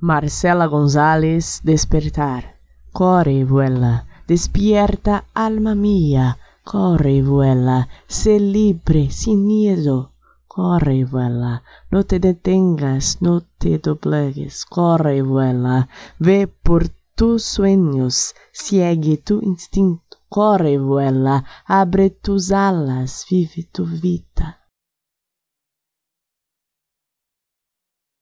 Marcela González despertar. Corre y vuela, despierta alma mía, corre y vuela, sé libre sin miedo. Corre y vuela, no te detengas, no te doblegues, corre y vuela, ve por tus sueños, siegue tu instinto, corre y vuela, abre tus alas, vive tu vida.